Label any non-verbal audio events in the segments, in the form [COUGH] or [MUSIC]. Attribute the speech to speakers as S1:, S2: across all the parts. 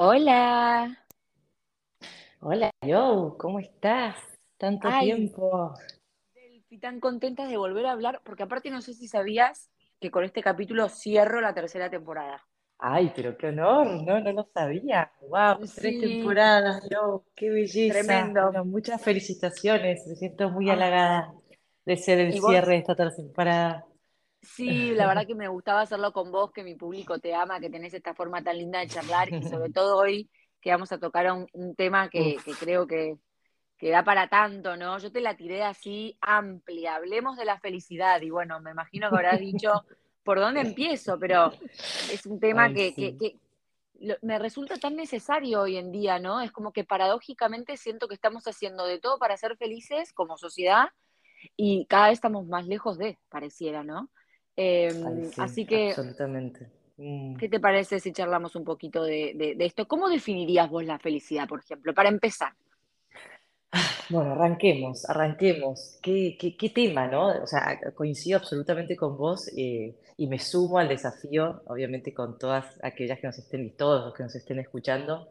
S1: Hola.
S2: Hola, yo, ¿cómo estás? Tanto
S1: Ay,
S2: tiempo.
S1: Delphi, tan contentas de volver a hablar, porque aparte no sé si sabías que con este capítulo cierro la tercera temporada.
S2: Ay, pero qué honor, no, no lo sabía. Wow, tres temporadas, yo, qué belleza.
S1: tremendo.
S2: Bueno, muchas felicitaciones, me siento muy halagada de ser el
S1: y
S2: cierre de esta tercera temporada.
S1: Sí, la verdad que me gustaba hacerlo con vos, que mi público te ama, que tenés esta forma tan linda de charlar, y sobre [LAUGHS] todo hoy que vamos a tocar un, un tema que, creo que, que da para tanto, ¿no? Yo te la tiré así amplia, hablemos de la felicidad, y bueno, me imagino que habrás dicho por dónde empiezo, pero es un tema
S2: ay,
S1: que,
S2: sí,
S1: me resulta tan necesario hoy en día, ¿no? Es como que paradójicamente siento que estamos haciendo de todo para ser felices como sociedad y cada vez estamos más lejos de, pareciera, ¿no?
S2: Ay, sí,
S1: así que,
S2: absolutamente. Mm.
S1: ¿qué te parece si charlamos un poquito de, de, de esto? ¿Cómo definirías vos la felicidad, por ejemplo? Para empezar.
S2: Bueno, arranquemos, arranquemos. ¿Qué, qué, qué tema, no? O sea, coincido absolutamente con vos eh, y me sumo al desafío, obviamente con todas aquellas que nos estén y todos los que nos estén escuchando,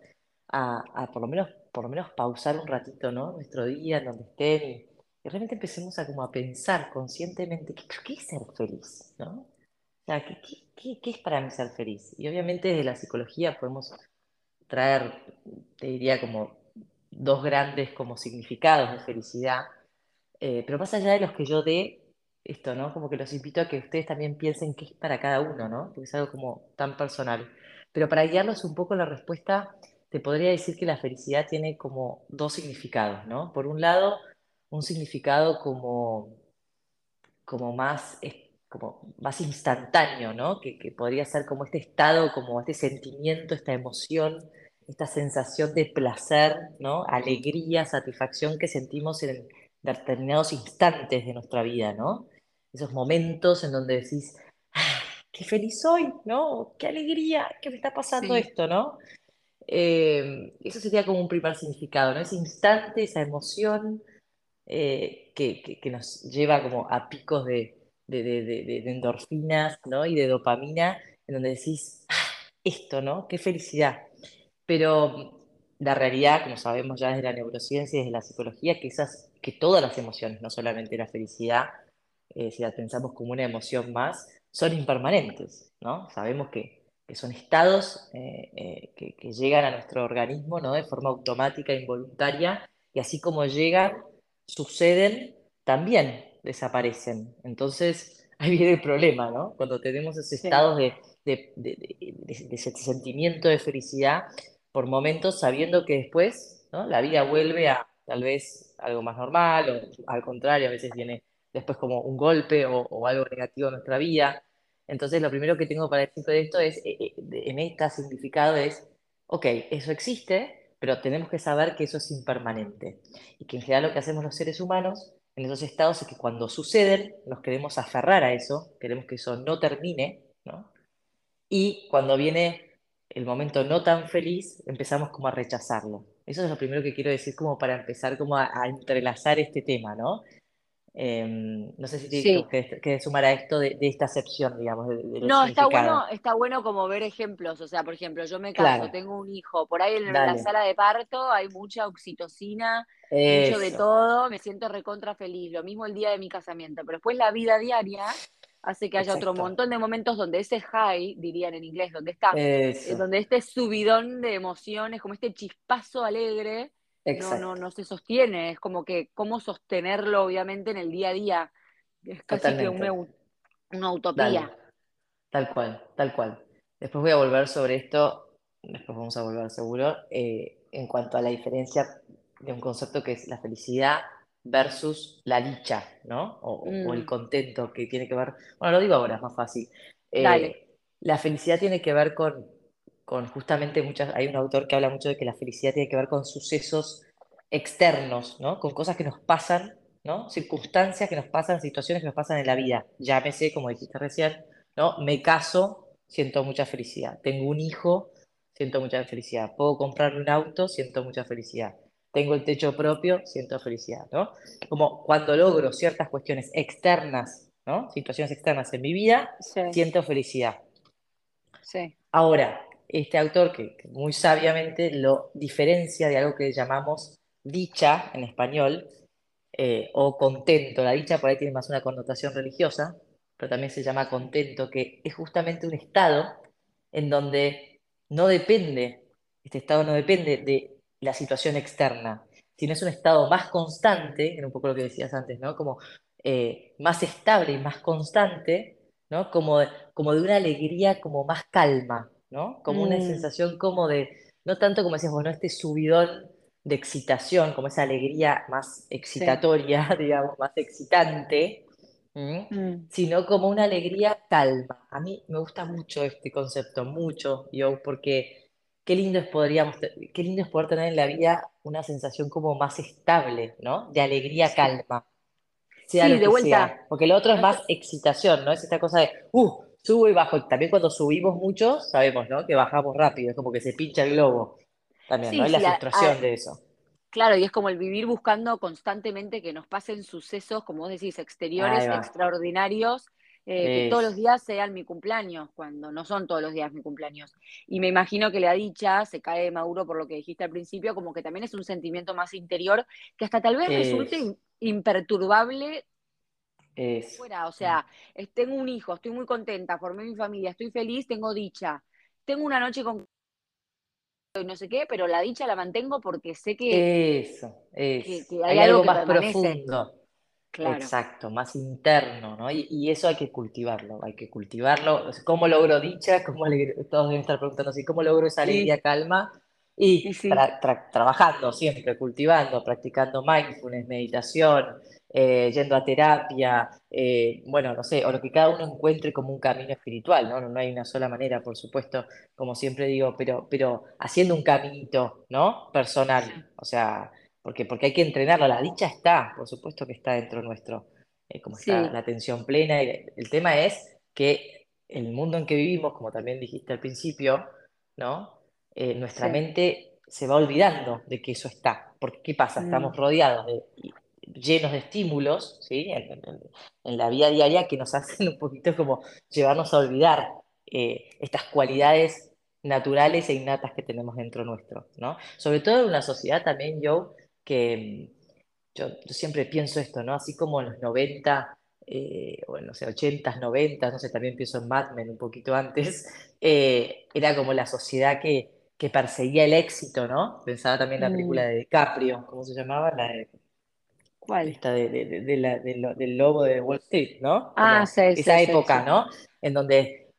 S2: a, a por lo menos, por lo menos pausar un ratito, ¿no? Nuestro día, donde estén y realmente empecemos a como a pensar conscientemente, ¿qué, qué es ser feliz, ¿no? O sea, ¿qué, qué, qué, qué es para mí ser feliz? Y obviamente desde la psicología podemos traer, te diría, como dos grandes como significados de felicidad, eh, pero más allá de los que yo dé, esto, ¿no? Como que los invito a que ustedes también piensen qué es para cada uno, ¿no? Porque es algo como tan personal. Pero para guiarlos un poco en la respuesta, te podría decir que la felicidad tiene como dos significados, ¿no? Por un lado, un significado como como más, como más instantáneo, ¿no? Que, que podría ser como este estado, como este sentimiento, esta emoción, esta sensación de placer, ¿no? Alegría, satisfacción que sentimos en determinados instantes de nuestra vida, ¿no? Esos momentos en donde decís, "Ah, qué feliz soy, ¿no? Qué alegría, que me está pasando
S1: Sí,
S2: esto, ¿no? Eh, eso sería como un primer significado, ¿no? Ese instante, esa emoción eh, que, que- que nos lleva como a picos de, de- de- de- endorfinas, ¿no? Y de dopamina, en donde decís, "Ah, esto, ¿no? Qué felicidad. Pero la realidad, como sabemos ya desde la neurociencia y desde la psicología, que esas, que todas las emociones, no solamente la felicidad, eh, si la pensamos como una emoción más, son impermanentes, ¿no? Sabemos que, que son estados eh, eh, que, que llegan a nuestro organismo, ¿no? De forma automática, involuntaria, y así como llegan, suceden, también desaparecen. Entonces, [LAUGHS] ahí viene el problema, ¿no? Cuando tenemos esos
S1: sí.
S2: estados de, de, de, de- de- ese sentimiento de felicidad por momentos, sabiendo que después, ¿no? La vida vuelve a tal vez algo más normal, o al contrario, a veces viene después como un golpe o, o algo negativo en nuestra vida. Entonces, lo primero que tengo para decirte de esto es, eh, eh, en este significado es, ok, eso existe, pero tenemos que saber que eso es impermanente y que en general lo que hacemos los seres humanos en esos estados es que cuando suceden nos queremos aferrar a eso, queremos que eso no termine, ¿no? Y cuando viene el momento no tan feliz, empezamos como a rechazarlo. Eso es lo primero que quiero decir como para empezar como a, a entrelazar este tema, ¿no? Eh, no sé si
S1: Sí,
S2: quieres quieres sumar a esto de, de esta acepción, digamos, de, de
S1: No, está bueno, está bueno como ver ejemplos. O sea, por ejemplo, yo me caso,
S2: Claro,
S1: tengo un hijo, por ahí en la sala de parto hay mucha oxitocina, mucho de todo, me siento recontra feliz. Lo mismo el día de mi casamiento. Pero después la vida diaria hace que haya otro montón de momentos donde ese high, dirían en inglés, donde está, eh,
S2: Eso,
S1: donde este subidón de emociones, como este chispazo alegre, no, no, no se sostiene. Es como que cómo sostenerlo, obviamente, en el día a día. Es casi que una, una
S2: Dale.
S1: utopía.
S2: Tal cual, tal cual. Después voy a volver sobre esto, después vamos a volver seguro, eh, en cuanto a la diferencia de un concepto que es la felicidad versus la dicha, ¿no? O, o el
S1: Mm,
S2: contento que tiene que ver, bueno, lo digo ahora, es más fácil.
S1: dale.
S2: Eh, la felicidad tiene que ver con, con justamente muchas, hay un autor que habla mucho de que la felicidad tiene que ver con sucesos externos, ¿no? Con cosas que nos pasan, ¿no? Circunstancias que nos pasan, situaciones que nos pasan en la vida. Llámese, como dijiste recién, ¿no? Me caso, siento mucha felicidad. Tengo un hijo, siento mucha felicidad. Puedo comprarme un auto, siento mucha felicidad. Tengo el techo propio, siento felicidad, ¿no? Como cuando logro ciertas cuestiones externas, ¿no? Situaciones externas en mi vida,
S1: Sí,
S2: siento felicidad.
S1: sí.
S2: Ahora, este autor que, muy sabiamente lo diferencia de algo que llamamos dicha en español eh, o contento. La dicha por ahí tiene más una connotación religiosa, pero también se llama contento, que es justamente un estado en donde no depende, este estado no depende de la situación externa, sino es un estado más constante, en un poco lo que decías antes, ¿no? Como eh, más estable y más constante, ¿no? Como, como de una alegría como más calma, ¿no? Como una
S1: Mm,
S2: sensación como de, no tanto como decías vos, ¿no? Este subidón de excitación, como esa alegría más
S1: sí.
S2: excitatoria, [LAUGHS] digamos, más excitante.
S1: Mm.
S2: sino como una alegría calma. A mí me gusta mucho este concepto, mucho, yo, porque qué lindo es, podríamos, qué lindo es poder tener en la vida una sensación como más estable, ¿no? De alegría
S1: Sí,
S2: calma sea
S1: sí,
S2: lo
S1: de
S2: que
S1: vuelta.
S2: sea, porque lo otro es más excitación, ¿no? Es esta cosa de, uh, subo y bajo. También cuando subimos mucho, sabemos, ¿no? Que bajamos rápido, es como que se pincha el globo también, ¿no?
S1: sí,
S2: Y la
S1: sí, a- a-
S2: frustración de eso.
S1: claro, y es como el vivir buscando constantemente que nos pasen sucesos, como vos decís, exteriores, extraordinarios, eh, que todos los días sean mi cumpleaños, cuando no son todos los días mi cumpleaños. Y me imagino que la dicha se cae de Maduro por lo que dijiste al principio, como que también es un sentimiento más interior, que hasta tal vez resulte imperturbable
S2: Eso.
S1: fuera, o sea, tengo un hijo, estoy muy contenta, formé mi familia, estoy feliz, tengo dicha. Tengo una noche con y no sé qué, pero la dicha la mantengo porque sé que,
S2: Eso.
S1: que,
S2: Es.
S1: que hay
S2: Hay
S1: algo
S2: algo
S1: que
S2: más
S1: permanece.
S2: profundo.
S1: Claro,
S2: Exacto, más interno, ¿no? Y, y eso hay que cultivarlo, hay que cultivarlo. ¿Cómo logro dicha? ¿Cómo alegr- Todos deben estar preguntando así, ¿cómo logro esa alegría, calma?
S1: y
S2: Y
S1: sí,
S2: tra- tra- trabajando siempre, cultivando, practicando mindfulness, meditación, eh, yendo a terapia, eh, bueno, no sé, o lo que cada uno encuentre como un camino espiritual, ¿no? No, no hay una sola manera, por supuesto, como siempre digo, pero, pero haciendo un caminito, ¿no? Personal, o sea porque, porque hay que entrenarlo. La dicha está, por supuesto que está dentro nuestro, eh, como está
S1: sí,
S2: la atención plena. Y el tema es que el mundo en que vivimos, como también dijiste al principio, ¿no? Eh, nuestra
S1: sí,
S2: mente se va olvidando de que eso está. Porque, ¿qué pasa?
S1: mm,
S2: Estamos rodeados de, llenos de estímulos, ¿sí? En, en- en la vida diaria que nos [LAUGHS] hacen un poquito como llevarnos a olvidar eh, estas cualidades naturales e innatas que tenemos dentro nuestro, ¿no? Sobre todo en una sociedad también, que mm, yo, yo siempre pienso esto, ¿no? Así como en los 90, eh, o en, no sé, 80, 90, no sé, también pienso en Mad Men un poquito antes, [LAUGHS] eh, era como la sociedad que, que perseguía el éxito, ¿no? Pensaba también en la película
S1: mm,
S2: de DiCaprio, ¿cómo se llamaba? La de,
S1: ¿cuál?
S2: esta de, de- de- de la- lo- del lobo de Wall Street, ¿no?
S1: Ah, sí, sí,
S2: esa
S1: sí,
S2: época. ¿no? En donde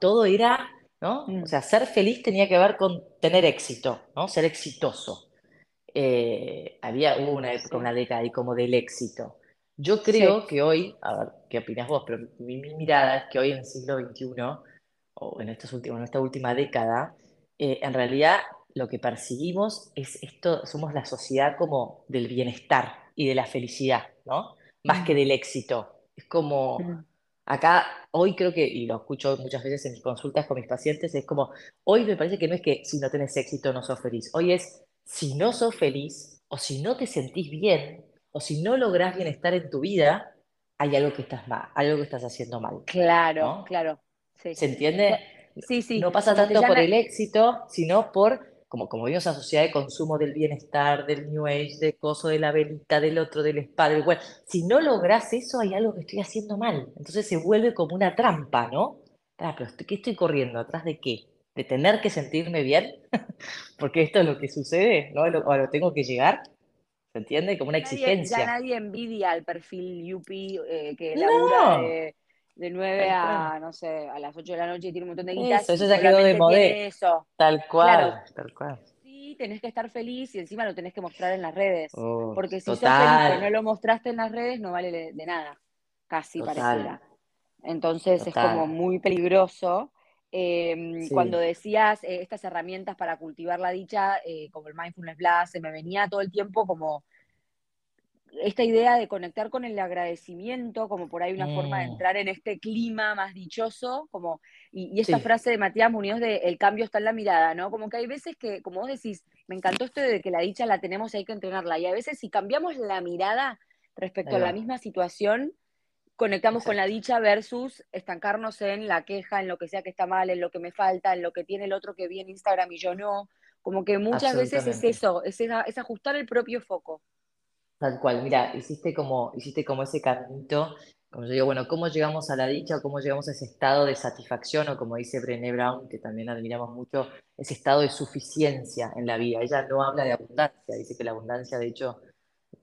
S2: todo era, ¿no? O
S1: mm,
S2: sea, ser feliz tenía que ver con tener éxito, ¿no? Ser exitoso eh, había, hubo una época, una década ahí como del éxito. Yo creo que hoy, a ver, ¿qué opinas vos? Pero mi, mi mirada es que hoy en el siglo XXI, o en, estos últimos, en esta última década, eh, en realidad lo que perseguimos es esto, somos la sociedad como del bienestar y de la felicidad, ¿no? Más que
S1: mm,
S2: del éxito. Es como,
S1: mm,
S2: acá, hoy creo que, y lo escucho muchas veces en mis consultas con mis pacientes, es como, hoy me parece que no es que si no tenés éxito no sos feliz, hoy es si no sos feliz, o si no te sentís bien, o si no lográs bienestar en tu vida, hay algo que estás mal, algo que estás haciendo mal,
S1: claro,
S2: ¿no?
S1: claro, sí.
S2: ¿Se entiende?
S1: Sí, sí,
S2: No pasa tanto por el éxito, sino por, como, como vimos, esa sociedad de consumo del bienestar, del New Age, del coso de la velita, del otro, del spa, del bueno. Si no lográs eso, hay algo que estoy haciendo mal. Entonces se vuelve como una trampa, ¿no? Ah, pero ¿qué estoy corriendo? ¿Atrás de qué? ¿De tener que sentirme bien? [LAUGHS] Porque esto es lo que sucede, ¿no? O lo tengo que llegar, ¿se entiende? Como una
S1: nadie, ya
S2: exigencia.
S1: nadie envidia al perfil Yupi eh, que labura
S2: No,
S1: de, de 9
S2: tal cual.
S1: a, no sé, a las 8 de la noche y tiene un montón de guitas
S2: Eso,
S1: y
S2: eso ya quedó de modé. Tal
S1: Claro,
S2: cual, tal cual.
S1: sí, tenés que estar feliz y encima lo tenés que mostrar en las redes.
S2: Oh,
S1: Porque si sos feliz pero no
S2: total,
S1: lo mostraste en las redes, no vale de, nada, casi
S2: total,
S1: pareciera. Entonces es como
S2: total.
S1: muy peligroso. Eh, cuando decías eh, estas herramientas para cultivar la dicha, eh, como el Mindfulness Blast, se me venía todo el tiempo como esta idea de conectar con el agradecimiento, como por ahí una forma de
S2: Mm,
S1: entrar en este clima más dichoso, como, y, y esta
S2: sí,
S1: frase de Matías Muñoz de el cambio está en la mirada, ¿no? Como que hay veces que, como vos decís, me encantó esto de que la dicha la tenemos y hay que entrenarla, y a veces si cambiamos la mirada respecto a la misma situación, conectamos con la dicha versus estancarnos en la queja, en lo que sea que está mal, en lo que me falta, en lo que tiene el otro que vi en Instagram y yo no. Como que muchas veces es eso, es, es ajustar el propio foco.
S2: Tal cual, mira, hiciste como, hiciste como ese caminito, como yo digo, bueno, ¿cómo llegamos a la dicha o cómo llegamos a ese estado de satisfacción o como dice Brené Brown, que también admiramos mucho, ese estado de suficiencia en la vida? Ella no habla de abundancia, dice que la abundancia de hecho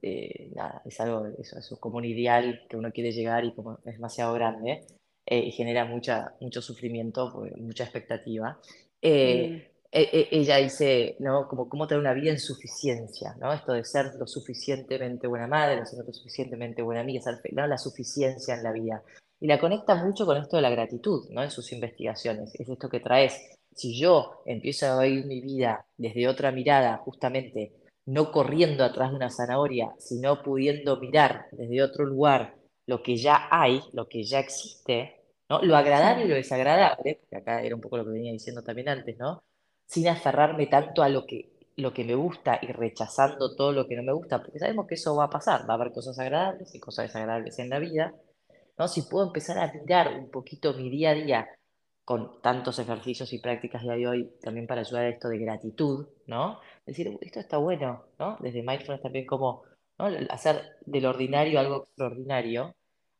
S2: eh, es algo, eso, eso, como un ideal que uno quiere llegar y como es demasiado grande eh, y genera mucha, mucho sufrimiento, pues, mucha expectativa. Eh, mm. Ella dice, ¿no? Como cómo tener una vida en suficiencia, ¿no? Esto de ser lo suficientemente buena madre, ser lo suficientemente buena amiga, ser, ¿no? La suficiencia en la vida. Y la conecta mucho con esto de la gratitud, ¿no? En sus investigaciones. Es esto que traes. Si yo empiezo a vivir mi vida desde otra mirada, justamente no corriendo atrás de una zanahoria, sino pudiendo mirar desde otro lugar lo que ya hay, lo que ya existe, ¿no? Lo agradable y lo desagradable, porque acá era un poco lo que venía diciendo también antes, ¿no? Sin aferrarme tanto a lo que, lo que me gusta y rechazando todo lo que no me gusta, porque sabemos que eso va a pasar, va a haber cosas agradables y cosas desagradables en la vida, ¿no? Si puedo empezar a mirar un poquito mi día a día con tantos ejercicios y prácticas de hoy también para ayudar a esto de gratitud, ¿no? Decir, esto está bueno, ¿no? Desde mindfulness también como hacer del ordinario algo extraordinario,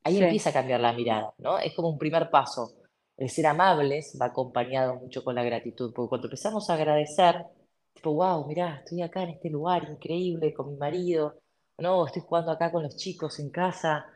S2: ahí empieza a cambiar la mirada, ¿no? Es como un primer paso el ser amables va acompañado mucho con la gratitud, porque cuando empezamos a agradecer, tipo, wow, mirá, estoy acá en este lugar increíble con mi marido, no, estoy jugando acá con los chicos en casa,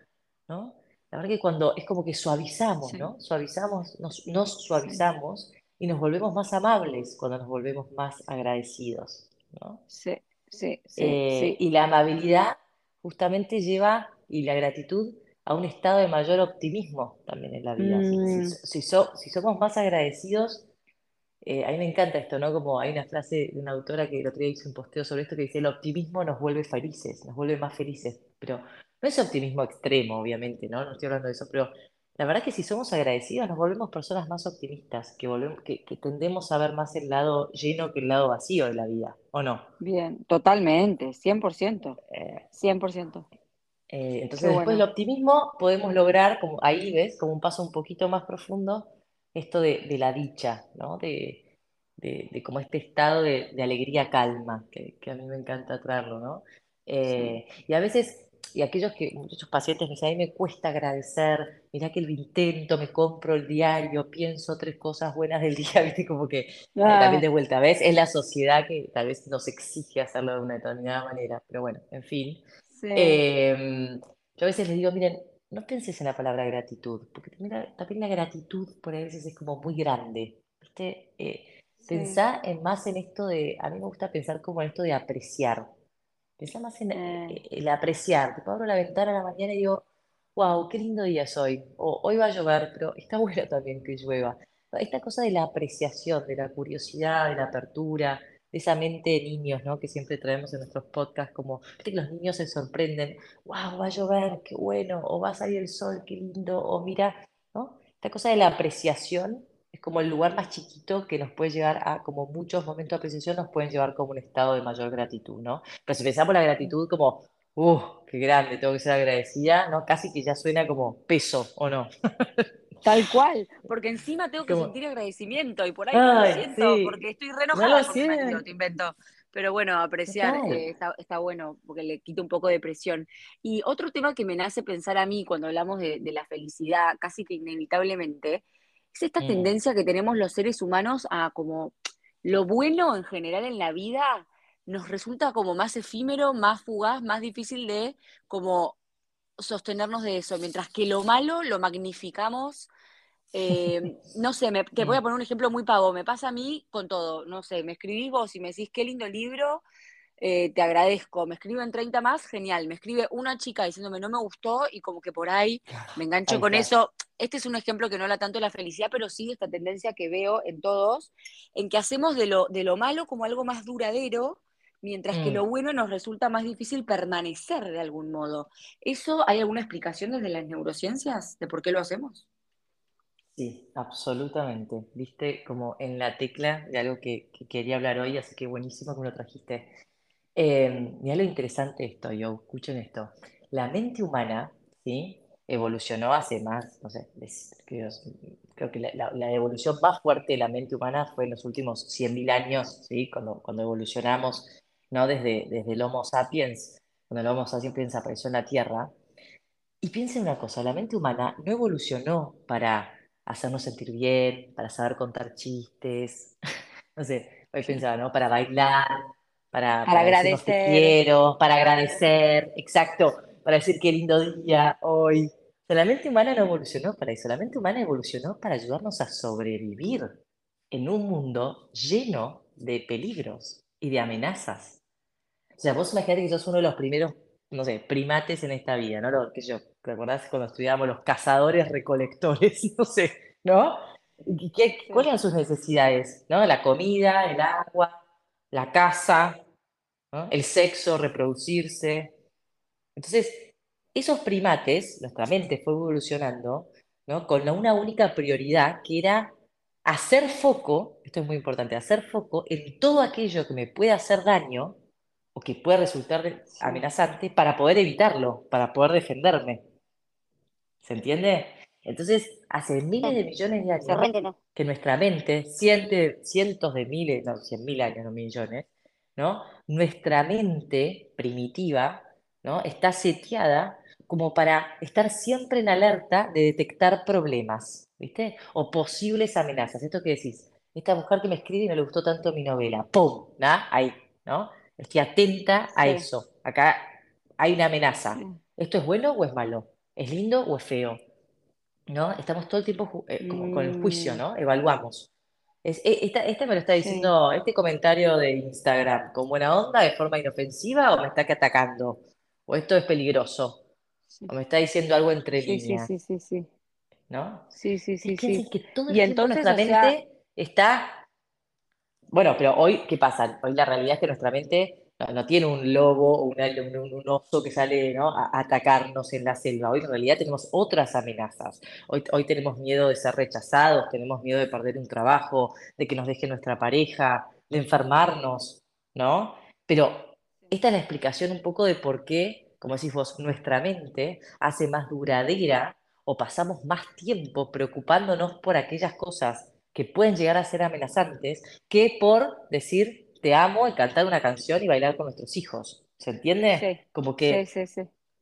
S2: ¿no? La verdad que cuando es como que suavizamos, ¿no? Suavizamos, nos, nos suavizamos y nos volvemos más amables cuando nos volvemos más agradecidos, ¿no?
S1: Sí, sí, sí,
S2: eh,
S1: sí.
S2: Y la amabilidad justamente lleva, y la gratitud a un estado de mayor optimismo también en la vida. Si, mm. si, somos más agradecidos, eh, a mí me encanta esto, ¿no? Como hay una frase de una autora que el otro día hizo un posteo sobre esto que dice, el optimismo nos vuelve felices, nos vuelve más felices, pero no es optimismo extremo, obviamente, ¿no? No estoy hablando de eso, pero la verdad es que si somos agradecidos nos volvemos personas más optimistas, que, volvemos, que, tendemos a ver más el lado lleno que el lado vacío de la vida, ¿o no?
S1: Bien, totalmente, 100%. 100%.
S2: Eh, entonces, después del optimismo podemos lograr, como ahí ves, como un paso un poquito más profundo, esto de, la dicha, ¿no? De, de, como este estado de, alegría calma, que, a mí me encanta traerlo, ¿no? Eh, y a veces, y aquellos que, muchos pacientes me dicen, a mí me cuesta agradecer, mira que lo intento, me compro el diario, pienso tres cosas buenas del [LAUGHS] día, ¿viste? Como que eh, también de vuelta, ¿ves? Es la sociedad que tal vez nos exige hacerlo de una determinada manera, pero bueno, en fin. Em, yo a veces les digo, miren, no pienses en la palabra gratitud, porque también la, gratitud por a veces es como muy grande. ¿viste? Eh, pensá en más en esto de, a mí me gusta pensar como en esto de apreciar. Pensá más en eh. el apreciar. Te abro la ventana a la mañana y digo, wow, qué lindo día es hoy. O hoy va a llover, pero está [LAUGHS] bueno también que llueva. Esta cosa de la apreciación, de la curiosidad, de la apertura, esa mente de niños, ¿no? Que siempre traemos en nuestros podcasts, como que los niños se sorprenden, wow, va a llover, qué bueno, o va a salir el sol, qué lindo, o mira, ¿no? Esta cosa de la apreciación es como el lugar más chiquito que nos puede llevar a, como muchos momentos de apreciación nos pueden llevar como un estado de mayor gratitud, ¿no? Pero si pensamos la gratitud como, uh, qué grande, tengo que ser agradecida, ¿no? Casi que ya suena como peso, ¿o no? [LAUGHS]
S1: Tal cual, porque encima tengo que sentir agradecimiento y por ahí no lo siento, porque estoy re enojada no te invento. Pero bueno, apreciar eh, está, bueno, porque le quita un poco de presión. Y otro tema que me nace pensar a mí cuando hablamos de, la felicidad, casi que inevitablemente, es esta mm. tendencia que tenemos los seres humanos a como lo bueno en general en la vida nos resulta como más efímero, más fugaz, más difícil de como sostenernos de eso, mientras que lo malo lo magnificamos eh, no sé, te voy a mm. poner un ejemplo muy pavo. Me pasa a mí con todo. No sé, me escribís vos y me decís qué lindo libro, eh, te agradezco. Me escriben 30 más, genial. Me escribe una chica diciéndome no me gustó y como que por ahí me engancho con eso. Este es un ejemplo que no habla tanto de la felicidad, pero sí de esta tendencia que veo en todos, en que hacemos de lo, de lo malo como algo más duradero, mientras que lo mm. bueno nos resulta más difícil permanecer de algún modo. ¿Eso hay alguna explicación desde las neurociencias de por qué lo hacemos?
S2: Sí, absolutamente. Viste como en la tecla de algo que, quería hablar hoy, así que buenísimo que me lo trajiste. Eh, lo interesante esto, yo, escuchen esto. La mente humana, ¿sí? evolucionó hace más, no sé, creo, que la, evolución más fuerte de la mente humana fue en los últimos 100.000 años, ¿sí? Cuando, cuando evolucionamos, ¿no? Desde, desde el Homo sapiens, cuando el Homo sapiens apareció en la Tierra. Y piensen una cosa, la mente humana no evolucionó para hacernos sentir bien, para saber contar chistes, [LAUGHS] no sé, hoy pensaba, ¿no? Para bailar, para,
S1: para, agradecer.
S2: quiero, para agradecer, exacto, para decir qué lindo día hoy. la mente humana no evolucionó para eso, la mente humana evolucionó para ayudarnos a sobrevivir en un mundo lleno de peligros y de amenazas. O sea, vos imaginate que sos uno de los primeros, no sé, primates en esta vida, ¿no? Lo que yo, ¿te acordás cuando estudiábamos los cazadores recolectores? [LAUGHS] No sé, ¿no? ¿Qué, ¿Cuáles eran sus necesidades? ¿No? La comida, el agua, la casa, el sexo, reproducirse. Entonces, esos primates, nuestra mente fue evolucionando ¿no? con una única prioridad que era hacer foco, esto es muy importante, hacer foco en todo aquello que me pueda hacer daño o que pueda resultar amenazante para poder evitarlo, para poder defenderme. ¿Se entiende? Entonces, hace miles de millones de años que nuestra mente, cientos de miles, no, cien mil años, no millones, ¿no? Nuestra mente primitiva, ¿no? Está seteada como para estar siempre en alerta de detectar problemas, ¿viste? O posibles amenazas. Esto que decís, esta mujer que me escribe y no le gustó tanto mi novela, ¡pum! ¿no? Ahí, ¿no? Estoy atenta a eso. Acá hay una amenaza. ¿Esto es bueno o es malo? ¿Es lindo o es feo? ¿No? Estamos todo el tiempo eh, con el juicio, mm. ¿no? Evaluamos. Es, e, esta, me lo está diciendo, este comentario de Instagram, ¿con buena onda, de forma inofensiva o me está atacando? ¿O esto es peligroso? ¿O me está diciendo algo entre líneas?
S1: Sí, sí, sí, sí.
S2: ¿No?
S1: Sí, sí, sí.
S2: sí. que todo y entonces, nuestra mente está... Bueno, pero hoy, ¿qué pasa? Hoy la realidad es que nuestra mente no, tiene un lobo o un, oso que sale a, atacarnos en la selva. Hoy en realidad tenemos otras amenazas. Hoy, hoy tenemos miedo de ser rechazados, tenemos miedo de perder un trabajo, de que nos deje nuestra pareja, de enfermarnos, ¿no? Pero esta es la explicación un poco de por qué, como decís vos, nuestra mente hace más duradera o pasamos más tiempo preocupándonos por aquellas cosas que pueden llegar a ser amenazantes que por decir te amo y cantar una canción y bailar con nuestros hijos. ¿Se entiende?
S1: Sí.
S2: Como que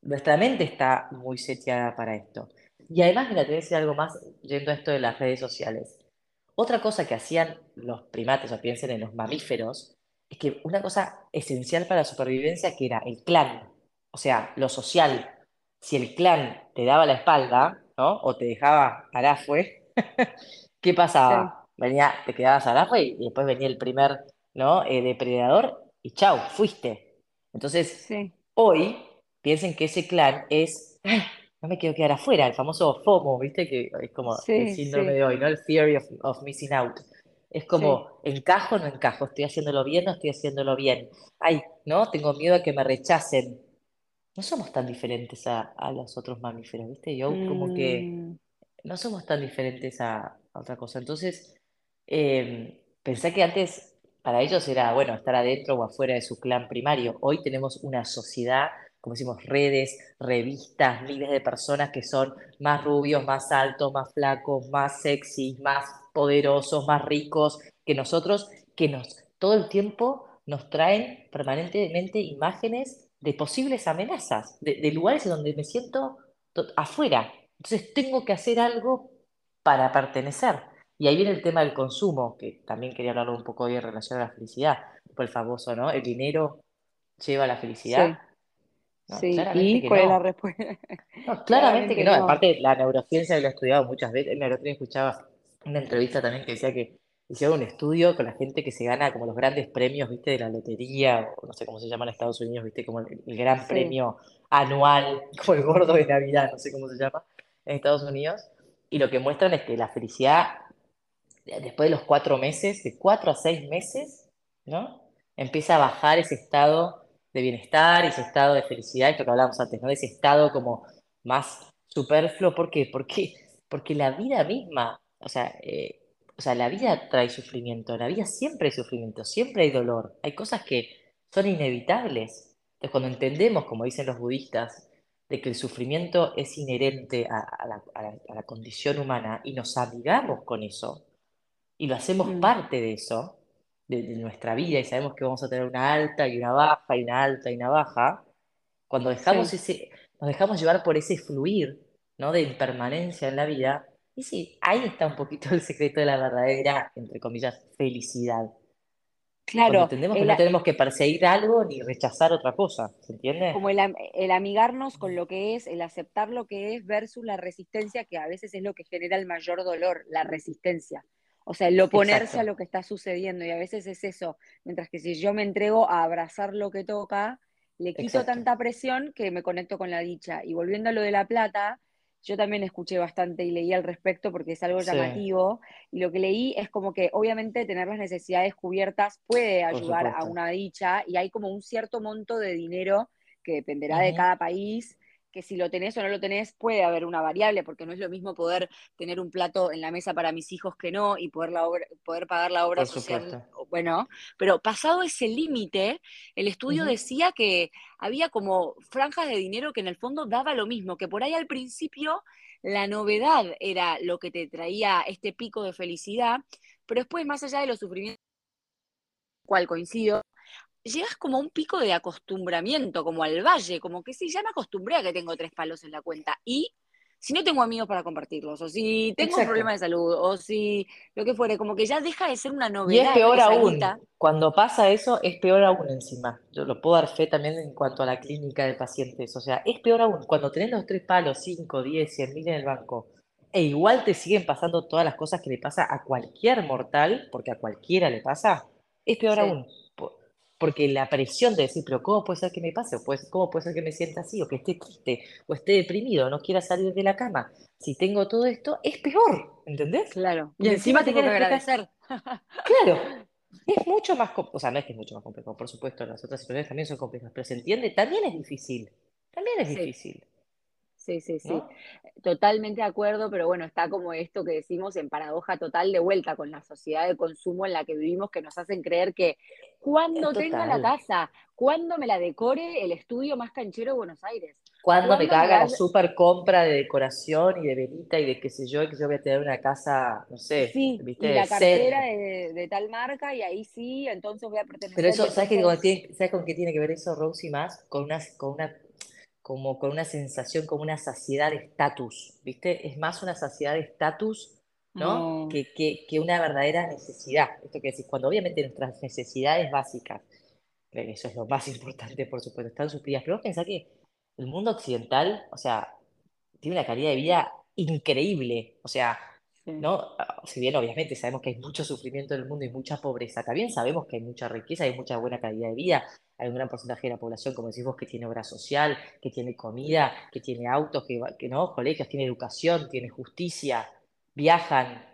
S2: nuestra mente está muy seteada para esto. Y además, mira, te voy a decir algo más yendo a esto de las redes sociales. Otra cosa que hacían los primates, o piensen en los mamíferos, es que una cosa esencial para la supervivencia que era el clan, o sea, lo social. Si el clan te daba la espalda, ¿no? O te dejaba arafue, [LAUGHS] ¿qué pasaba? Venía, te quedabas arafue y después venía el primer ¿no? Eh, depredador y chau, fuiste. Entonces, hoy piensen que ese clan es, no me quiero quedar afuera, el famoso FOMO, ¿viste? Que es como el síndrome de hoy, ¿no? El theory of, missing out. Es como, encajo o no encajo, estoy haciéndolo bien o no estoy haciéndolo bien. Ay, ¿no? Tengo miedo a que me rechacen. No somos tan diferentes a, los otros mamíferos, ¿viste? Yo como que mm. no somos tan diferentes a, otra cosa. Entonces, eh, pensé que antes para ellos era, bueno, estar adentro o afuera de su clan primario. Hoy tenemos una sociedad, como decimos, redes, revistas, miles de personas que son más rubios, más altos, más flacos, más sexy, más poderosos, más ricos que nosotros, que nos todo el tiempo nos traen permanentemente imágenes de posibles amenazas, de, de lugares en donde me siento afuera. Entonces tengo que hacer algo para pertenecer. Y ahí viene el tema del consumo, que también quería hablar un poco hoy en relación a la felicidad, por el famoso, ¿no? ¿El dinero lleva a la felicidad?
S1: Sí. ¿y cuál es la respuesta? [LAUGHS]
S2: claramente, que no. Aparte, la neurociencia lo he estudiado muchas veces. Me lo escuchaba una entrevista también que decía que hicieron un estudio con la gente que se gana como los grandes premios, viste, de la lotería, o no sé cómo se llama en Estados Unidos, viste, como el, gran premio anual, [LAUGHS] como el gordo de Navidad, no sé cómo se llama, en Estados Unidos. Y lo que muestran es que la felicidad después de los cuatro meses, de cuatro a seis meses, ¿no? Empieza a bajar ese estado de bienestar, ese estado de felicidad, esto que hablábamos antes, ¿no? Ese estado como más superfluo, ¿por qué? Porque, porque la vida misma, o sea, eh, o sea, la vida trae sufrimiento, la vida siempre hay sufrimiento, siempre hay dolor, hay cosas que son inevitables. Entonces, cuando entendemos, como dicen los budistas, de que el sufrimiento es inherente a, la, condición humana y nos amigamos con eso y lo hacemos mm. parte de eso, de, nuestra vida y sabemos que vamos a tener una alta y una baja y una alta y una baja, cuando dejamos ese, nos dejamos llevar por ese fluir ¿no? de impermanencia en la vida, y sí, ahí está un poquito el secreto de la verdadera, entre comillas, felicidad. Claro. entendemos que no tenemos que perseguir algo ni rechazar otra cosa, ¿se entiende?
S1: Como el, amigarnos con lo que es, el aceptar lo que es versus la resistencia, que a veces es lo que genera el mayor dolor, la resistencia. O sea, el oponerse a lo que está sucediendo. Y a veces es eso. Mientras que si yo me entrego a abrazar lo que toca, le quito tanta presión que me conecto con la dicha. Y volviendo a lo de la plata, yo también escuché bastante y leí al respecto porque es algo llamativo. Y lo que leí es como que obviamente tener las necesidades cubiertas puede ayudar a una dicha y hay como un cierto monto de dinero que dependerá de cada país que si lo tenés o no lo tenés puede haber una variable, porque no es lo mismo poder tener un plato en la mesa para mis hijos que no y poder, la poder pagar la obra social. Bueno, pero pasado ese límite, el estudio decía que había como franjas de dinero que en el fondo daba lo mismo, que por ahí al principio la novedad era lo que te traía este pico de felicidad, pero después más allá de los sufrimientos, cual coincido, llegas como a un pico de acostumbramiento, como al valle, como que sí, ya me acostumbré a que tengo tres palos en la cuenta. Y si no tengo amigos para compartirlos, o si tengo un problema de salud, o si lo que fuere, como que ya deja de ser una novedad.
S2: Y es peor aún, cuando pasa eso, es peor aún encima. Yo lo puedo dar fe también en cuanto a la clínica de pacientes. O sea, es peor aún, cuando tenés los tres palos, cinco, diez, cien mil en el banco, e igual te siguen pasando todas las cosas que le pasa a cualquier mortal, porque a cualquiera le pasa, es peor aún porque la presión de decir, pero ¿cómo puede ser que me pase? O pues, ¿cómo puede ser que me sienta así? O que esté triste, o esté deprimido, no quiera salir de la cama. Si tengo todo esto, es peor, ¿entendés?
S1: Claro. Y, encima, tengo que agradecer.
S2: claro. Es mucho más complejo, o sea, no es que es mucho más complejo, por supuesto, las otras situaciones también son complejas, pero se entiende, también es difícil. También es difícil.
S1: Sí, sí, sí. Totalmente de acuerdo, pero bueno, está como esto que decimos en paradoja total de vuelta con la sociedad de consumo en la que vivimos que nos hacen creer que cuando tenga la casa, cuando me la decore el estudio más canchero de Buenos Aires.
S2: Cuando me caga la super compra de decoración y de velita y de qué sé yo, que yo voy a tener una casa, no sé,
S1: sí, ¿viste? Y la cartera de, tal marca y ahí sí, entonces voy a pertenecer.
S2: Pero eso, ¿sabes, qué, ¿sabes con qué tiene que ver eso, Rosy, más? Con una, con una como con una sensación, como una saciedad de estatus, ¿viste? Es más una saciedad de estatus, ¿no? Que, que, una verdadera necesidad. Esto que decís, cuando obviamente nuestras necesidades básicas, eso es lo más [LAUGHS] importante, por supuesto, están suplidas, pero vos pensás que el mundo occidental, o sea, tiene una calidad de vida increíble, o sea, ¿no? Si bien obviamente sabemos que hay mucho sufrimiento en el mundo y mucha pobreza, también sabemos que hay mucha riqueza y mucha buena calidad de vida. Hay un gran porcentaje de la población, como decís vos, que tiene obra social, que tiene comida, que tiene autos, que, que no, colegios, tiene educación, tiene justicia, viajan,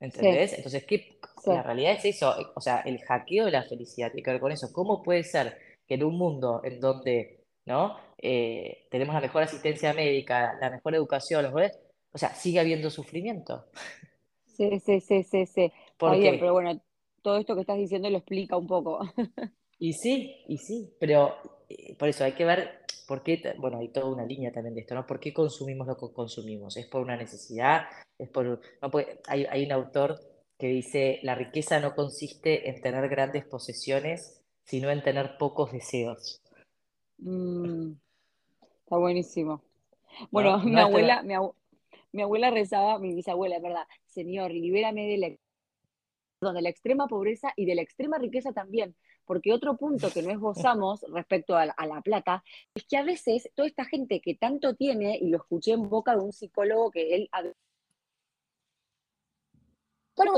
S2: ¿entendés? Entonces, ¿qué? La realidad es eso, o sea, el hackeo de la felicidad tiene que ver con eso. ¿Cómo puede ser que en un mundo en donde ¿no? Eh, tenemos la mejor asistencia médica, la mejor educación, los o sea, sigue habiendo sufrimiento.
S1: Sí, sí, sí, sí, sí. ¿Por bien, pero bueno, todo esto que estás diciendo lo explica un poco. [LAUGHS]
S2: Y sí, y sí, pero eh, por eso hay que ver por qué, bueno, hay toda una línea también de esto, ¿no? ¿Por qué consumimos lo que consumimos? ¿Es por una necesidad? ¿Es por, no, hay, hay un autor que dice, la riqueza no consiste en tener grandes posesiones, sino en tener pocos deseos.
S1: Mm, está buenísimo. Bueno, [LAUGHS] mi abuela, mi, mi abuela rezaba, mi bisabuela, es verdad, Señor, libérame de la, de la extrema pobreza y de la extrema riqueza también, porque otro punto que no [LAUGHS] esbozamos respecto a la, plata es que a veces toda esta gente que tanto tiene, y lo escuché en boca de un psicólogo que él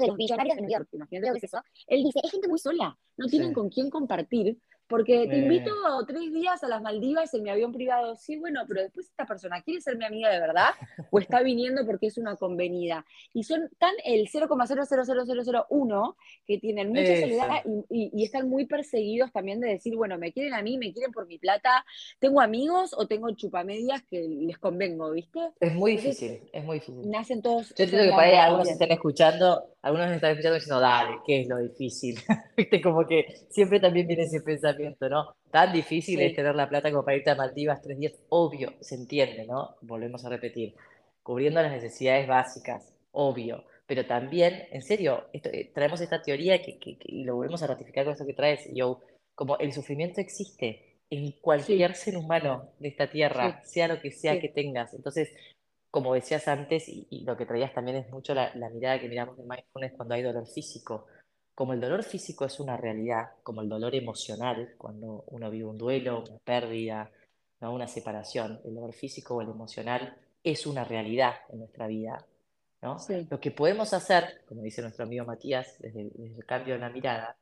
S1: de los millonarios de New York, imagínate eso, él dice, es gente muy sola, no tienen con quién compartir, porque te invito tres días a las Maldivas en mi avión privado. Sí, bueno, pero después esta persona quiere ser mi amiga de verdad o está [LAUGHS] viniendo porque es una convenida. Y son tan el 0,000001 que tienen mucha soledad y, están muy perseguidos también de decir, bueno, me quieren a mí, me quieren por mi plata, tengo amigos o tengo chupamedias que les convengo, ¿viste?
S2: Es muy difícil, es muy difícil.
S1: Nacen todos.
S2: Yo entiendo que para ahí algunos están escuchando, algunos están escuchando diciendo, dale, ¿qué es lo difícil? [LAUGHS] ¿Viste? Como que siempre también viene ese pensamiento sufrimiento, ¿no? Tan difícil es tener la plata como para irte a Maldivas tres días, obvio, se entiende, ¿no? Volvemos a repetir, cubriendo las necesidades básicas, obvio, pero también, en serio, eh, traemos esta teoría que, y lo volvemos a ratificar con eso que traes, yo, como el sufrimiento existe en cualquier ser humano de esta tierra, sea lo que sea que tengas. Entonces, como decías antes, y, lo que traías también es mucho la, mirada que miramos de mindfulness cuando hay dolor físico. Como el dolor físico es una realidad, como el dolor emocional, cuando uno vive un duelo, una pérdida, ¿no? una separación, el dolor físico o el emocional es una realidad en nuestra vida. ¿no? Lo que podemos hacer, como dice nuestro amigo Matías, desde, desde el cambio de la mirada,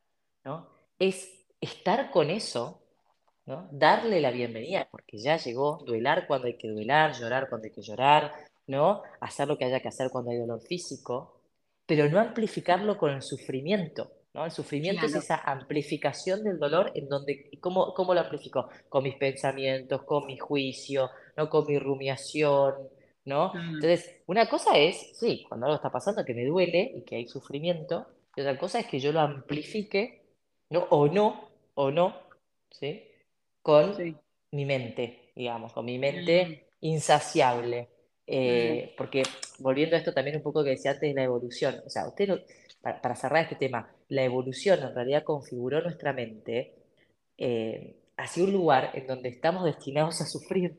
S2: ¿no? es estar con eso, ¿no? darle la bienvenida, porque ya llegó, duelar cuando hay que duelar, llorar cuando hay que llorar, ¿no? hacer lo que haya que hacer cuando hay dolor físico, pero no amplificarlo con el sufrimiento. ¿no? El sufrimiento es esa amplificación del dolor en donde, ¿cómo, ¿cómo, lo amplifico? Con mis pensamientos, con mi juicio, ¿no? con mi rumiación, ¿no? Entonces, una cosa es, sí, cuando algo está pasando que me duele y que hay sufrimiento, y otra cosa es que yo lo amplifique, ¿no? O no, o no, ¿sí? Con mi mente, digamos, con mi mente mm. insaciable. Eh, porque volviendo a esto también un poco que decía antes de la evolución, o sea, usted para, cerrar este tema, la evolución en realidad configuró nuestra mente eh, hacia un lugar en donde estamos destinados a sufrir.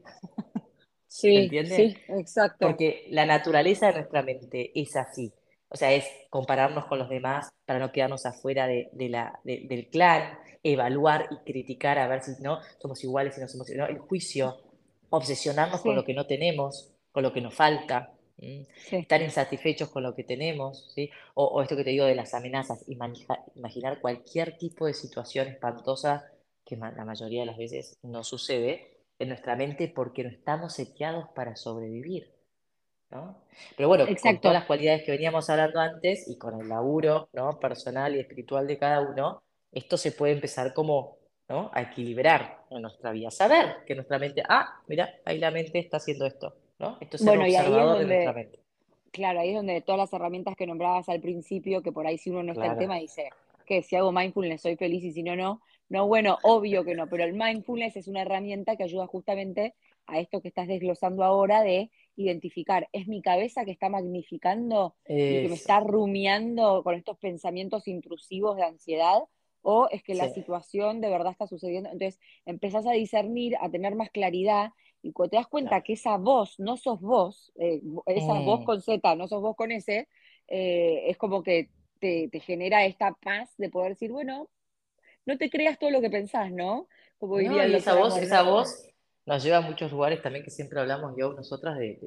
S1: Sí, sí, exacto.
S2: Porque la naturaleza de nuestra mente es así. O sea, es compararnos con los demás para no quedarnos afuera de, la, del clan, evaluar y criticar a ver si no somos iguales, si no somos iguales. El juicio, obsesionarnos con lo que no tenemos, con lo que nos falta, estar insatisfechos con lo que tenemos, ¿sí? o, esto que te digo de las amenazas, imaginar cualquier tipo de situación espantosa que la mayoría de las veces no sucede en nuestra mente porque no estamos seteados para sobrevivir. Pero bueno, con todas las cualidades que veníamos hablando antes y con el laburo ¿no? personal y espiritual de cada uno, esto se puede empezar como ¿no? a equilibrar en nuestra vida. Saber que nuestra mente, ah, mira, ahí la mente está haciendo esto. ¿No? Esto es bueno, observador de nuestra mente.
S1: Claro, ahí es donde todas las herramientas que nombrabas al principio, que por ahí si uno no está en tema, dice que si hago mindfulness soy feliz y si no, no. No, bueno, obvio que no, pero el mindfulness es una herramienta que ayuda justamente a esto que estás desglosando ahora de identificar, ¿es mi cabeza que está magnificando y que me está rumiando con estos pensamientos intrusivos de ansiedad? ¿O es que la situación de verdad está sucediendo? Entonces empezás a discernir, a tener más claridad y cuando te das cuenta que esa voz no sos vos, eh, esa voz mm. con Z, no sos vos con S, eh, es como que te, te, genera esta paz de poder decir, bueno, no te creas todo lo que pensás, ¿no?
S2: Como diría esa voz, esa voz nos lleva a muchos lugares también que siempre hablamos yo nosotras de,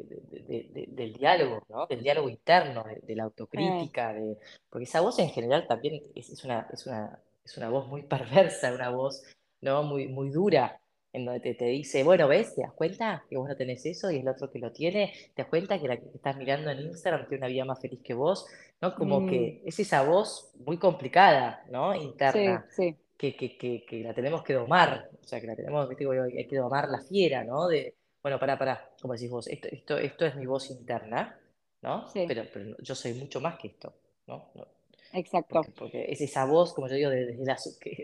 S2: del diálogo, ¿no? Del diálogo interno, de, la autocrítica, de, porque esa voz en general también es, una, es, una, es una voz muy [LAUGHS] perversa, una voz ¿no? muy, muy dura, en donde te, te, dice, bueno, ¿ves? ¿Te das cuenta que vos no tenés eso y el otro que lo tiene? ¿Te das cuenta que la que estás mirando en Instagram tiene una vida más feliz que vos? ¿No? Como que mm. es esa voz muy complicada, ¿no? Interna. Sí, sí que, que, que, la tenemos que domar, o sea, que la tenemos, digo, hay que domar la fiera, ¿no? De, bueno, para para como decís vos, esto, esto, esto es mi voz interna, ¿no? Sí. Pero, pero yo soy mucho más que esto, ¿no?
S1: Exacto.
S2: Porque, es esa voz, como yo digo, desde la,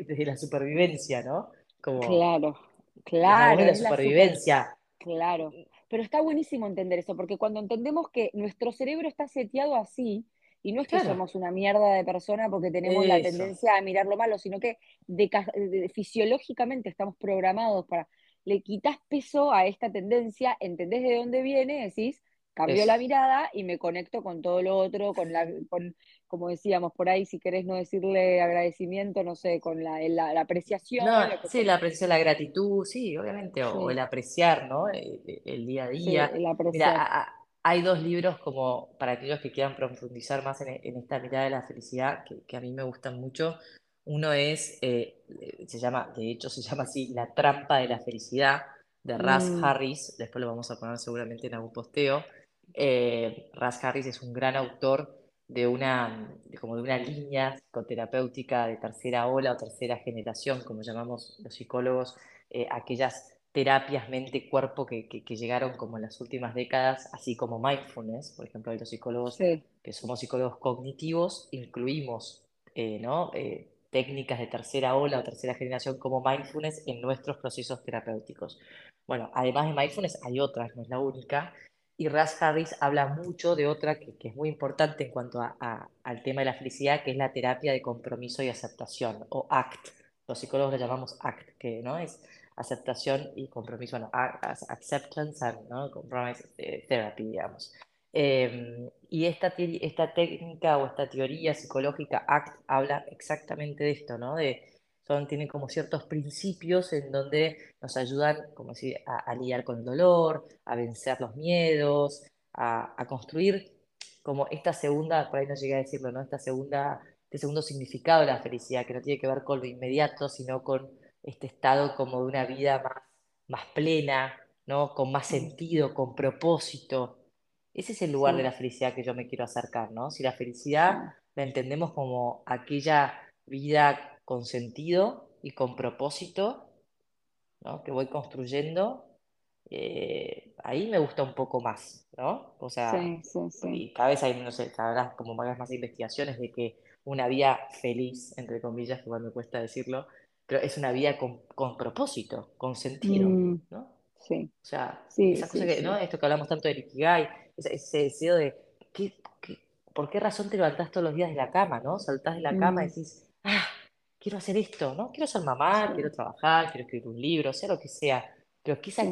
S2: desde la supervivencia, ¿no? Como,
S1: claro, claro.
S2: la supervivencia.
S1: claro. Pero está buenísimo entender eso, porque cuando entendemos que nuestro cerebro está seteado así, y no es que somos una mierda de persona porque tenemos la tendencia a mirar lo malo, sino que fisiológicamente estamos programados para. Le quitas peso a esta tendencia, entendés de dónde viene, decís, cambio la mirada y me conecto con todo lo otro, con la, con, como decíamos por ahí, si querés no decirle agradecimiento, no sé, con la, la, apreciación.
S2: sí, la apreciación, la gratitud, sí, obviamente, o, el apreciar, ¿no? El, día a día. el apreciar hay dos libros como para aquellos que quieran profundizar más en, esta mirada de la felicidad que, a mí me gustan mucho. Uno es, eh, se llama, de hecho se llama así, La trampa de la felicidad, de Ras mm. Harris, después lo vamos a poner seguramente en algún posteo. Eh, Ras Harris es un gran autor de una, como de una línea psicoterapéutica de tercera ola o tercera generación, como llamamos los psicólogos, eh, aquellas terapias mente-cuerpo que, que, llegaron como en las últimas décadas, así como mindfulness, por ejemplo, los psicólogos que somos psicólogos cognitivos, incluimos eh, ¿no? Eh, técnicas de tercera ola o tercera generación como mindfulness en nuestros procesos terapéuticos. Bueno, además de mindfulness hay otras, no es la única, y Ras Harris habla mucho de otra que, es muy importante en cuanto al tema de la felicidad, que es la terapia de compromiso y aceptación, o ACT. Los psicólogos la llamamos ACT, que no es aceptación y compromiso, bueno, acceptance and ¿no? compromise eh, therapy, digamos. Em, y esta, esta técnica o esta teoría psicológica ACT habla exactamente de esto, ¿no? De, son, tienen como ciertos principios en donde nos ayudan, como decir, a, lidiar con el dolor, a vencer los miedos, a, a, construir como esta segunda, por ahí no llegué a decirlo, ¿no? Esta segunda, este segundo significado de la felicidad, que no tiene que ver con lo inmediato, sino con este estado como de una vida más, más plena, ¿no? Con más sentido, con propósito. Ese es el lugar de la felicidad que yo me quiero acercar, ¿no? Si la felicidad la entendemos como aquella vida con sentido y con propósito, ¿no? que voy construyendo, eh, ahí me gusta un poco más, ¿no? O sea, y cada vez hay, no sé, cada como más, más investigaciones de que una vida feliz, entre comillas, que igual me cuesta decirlo, pero es una vida con, propósito, con sentido, mm, ¿no?
S1: Sí.
S2: O sea, esa cosa que, ¿no? Esto que hablamos tanto de Ikigai, ese, deseo de, ¿qué, por qué razón te levantás todos los días de la cama, ¿no? Saltás de la cama y mm. decís, ah, quiero hacer esto, ¿no? Quiero ser mamá, quiero trabajar, quiero escribir un libro, sea lo que sea. Pero quizás